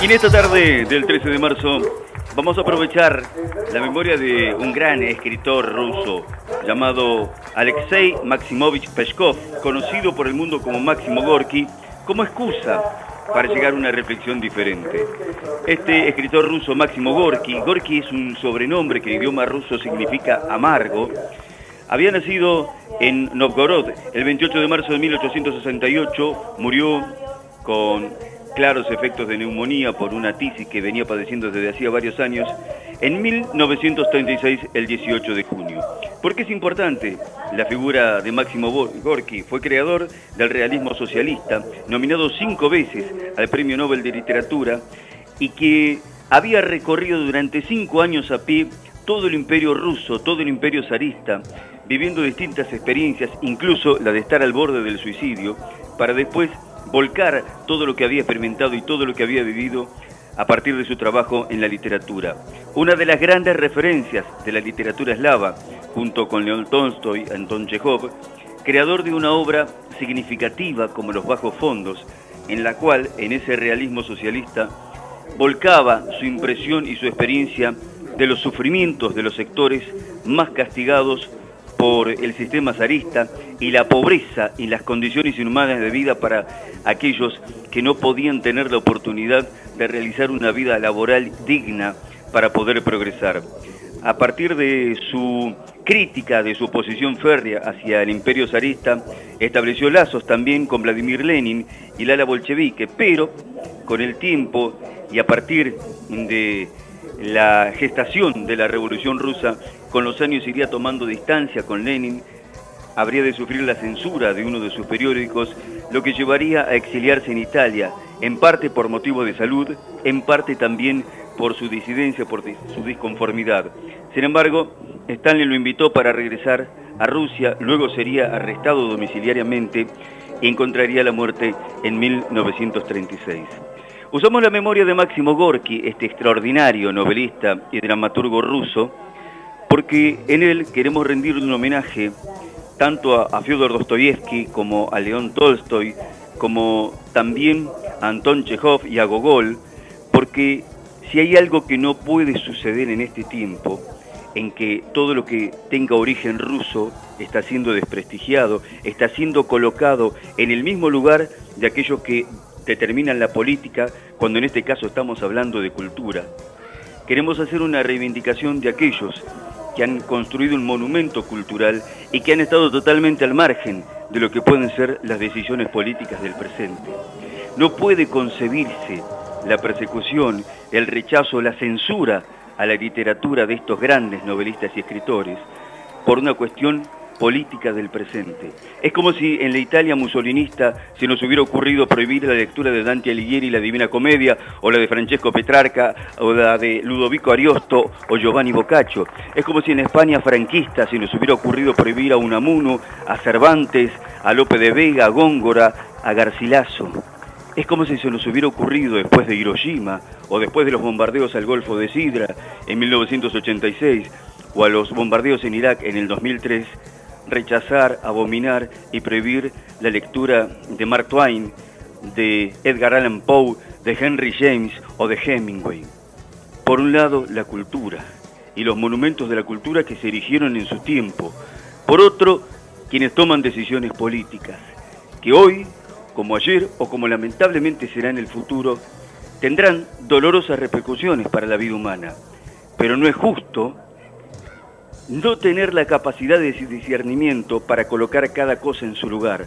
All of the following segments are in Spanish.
Y en esta tarde del 13 de marzo vamos a aprovechar la memoria de un gran escritor ruso llamado Alexei Maximovich Peshkov, conocido por el mundo como Máximo Gorky, como excusa para llegar a una reflexión diferente. Este escritor ruso Máximo Gorky, Gorky es un sobrenombre que en idioma ruso significa amargo, había nacido en Novgorod el 28 de marzo de 1868, murió con claros efectos de neumonía por una tisis que venía padeciendo desde hacía varios años, en 1936, el 18 de junio. ¿Por qué es importante? La figura de Máximo Gorky fue creador del realismo socialista, nominado cinco veces al Premio Nobel de Literatura y que había recorrido durante cinco años a pie todo el imperio ruso, todo el imperio zarista, viviendo distintas experiencias, incluso la de estar al borde del suicidio, para después volcar todo lo que había experimentado y todo lo que había vivido a partir de su trabajo en la literatura. Una de las grandes referencias de la literatura eslava, junto con León Tolstoy Anton Chekhov, creador de una obra significativa como Los Bajos Fondos, en la cual, en ese realismo socialista, volcaba su impresión y su experiencia de los sufrimientos de los sectores más castigados por el sistema zarista y la pobreza y las condiciones inhumanas de vida para aquellos que no podían tener la oportunidad de realizar una vida laboral digna para poder progresar. A partir de su crítica de su posición férrea hacia el imperio zarista, estableció lazos también con Vladimir Lenin y la ala bolchevique, pero con el tiempo y a partir de la gestación de la Revolución Rusa, con los años iría tomando distancia con Lenin, habría de sufrir la censura de uno de sus periódicos, lo que llevaría a exiliarse en Italia, en parte por motivo de salud, en parte también por su disidencia, por su disconformidad. Sin embargo, Stanley lo invitó para regresar a Rusia, luego sería arrestado domiciliariamente y encontraría la muerte en 1936. Usamos la memoria de Máximo Gorky, este extraordinario novelista y dramaturgo ruso, porque en él queremos rendir un homenaje tanto a, Fyodor Dostoyevsky como a León Tolstoy, como también a Anton Chekhov y a Gogol, porque si hay algo que no puede suceder en este tiempo, en que todo lo que tenga origen ruso está siendo desprestigiado, está siendo colocado en el mismo lugar de aquellos que determinan la política, cuando en este caso estamos hablando de cultura. Queremos hacer una reivindicación de aquellos que han construido un monumento cultural y que han estado totalmente al margen de lo que pueden ser las decisiones políticas del presente. No puede concebirse la persecución, el rechazo, la censura a la literatura de estos grandes novelistas y escritores por una cuestión política del presente. Es como si en la Italia musolinista se nos hubiera ocurrido prohibir la lectura de Dante Alighieri, la Divina Comedia, o la de Francesco Petrarca, o la de Ludovico Ariosto o Giovanni Boccaccio. Es como si en España franquista se nos hubiera ocurrido prohibir a Unamuno, a Cervantes, a Lope de Vega, a Góngora, a Garcilaso. Es como si se nos hubiera ocurrido después de Hiroshima o después de los bombardeos al Golfo de Sidra en 1986 o a los bombardeos en Irak en el 2003 rechazar, abominar y prohibir la lectura de Mark Twain, de Edgar Allan Poe, de Henry James o de Hemingway. Por un lado, la cultura y los monumentos de la cultura que se erigieron en su tiempo. Por otro, quienes toman decisiones políticas, que hoy, como ayer o como lamentablemente será en el futuro, tendrán dolorosas repercusiones para la vida humana. Pero no es justo no tener la capacidad de discernimiento para colocar cada cosa en su lugar,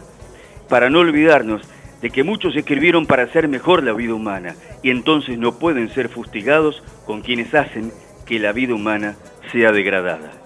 para no olvidarnos de que muchos escribieron para hacer mejor la vida humana y entonces no pueden ser fustigados con quienes hacen que la vida humana sea degradada.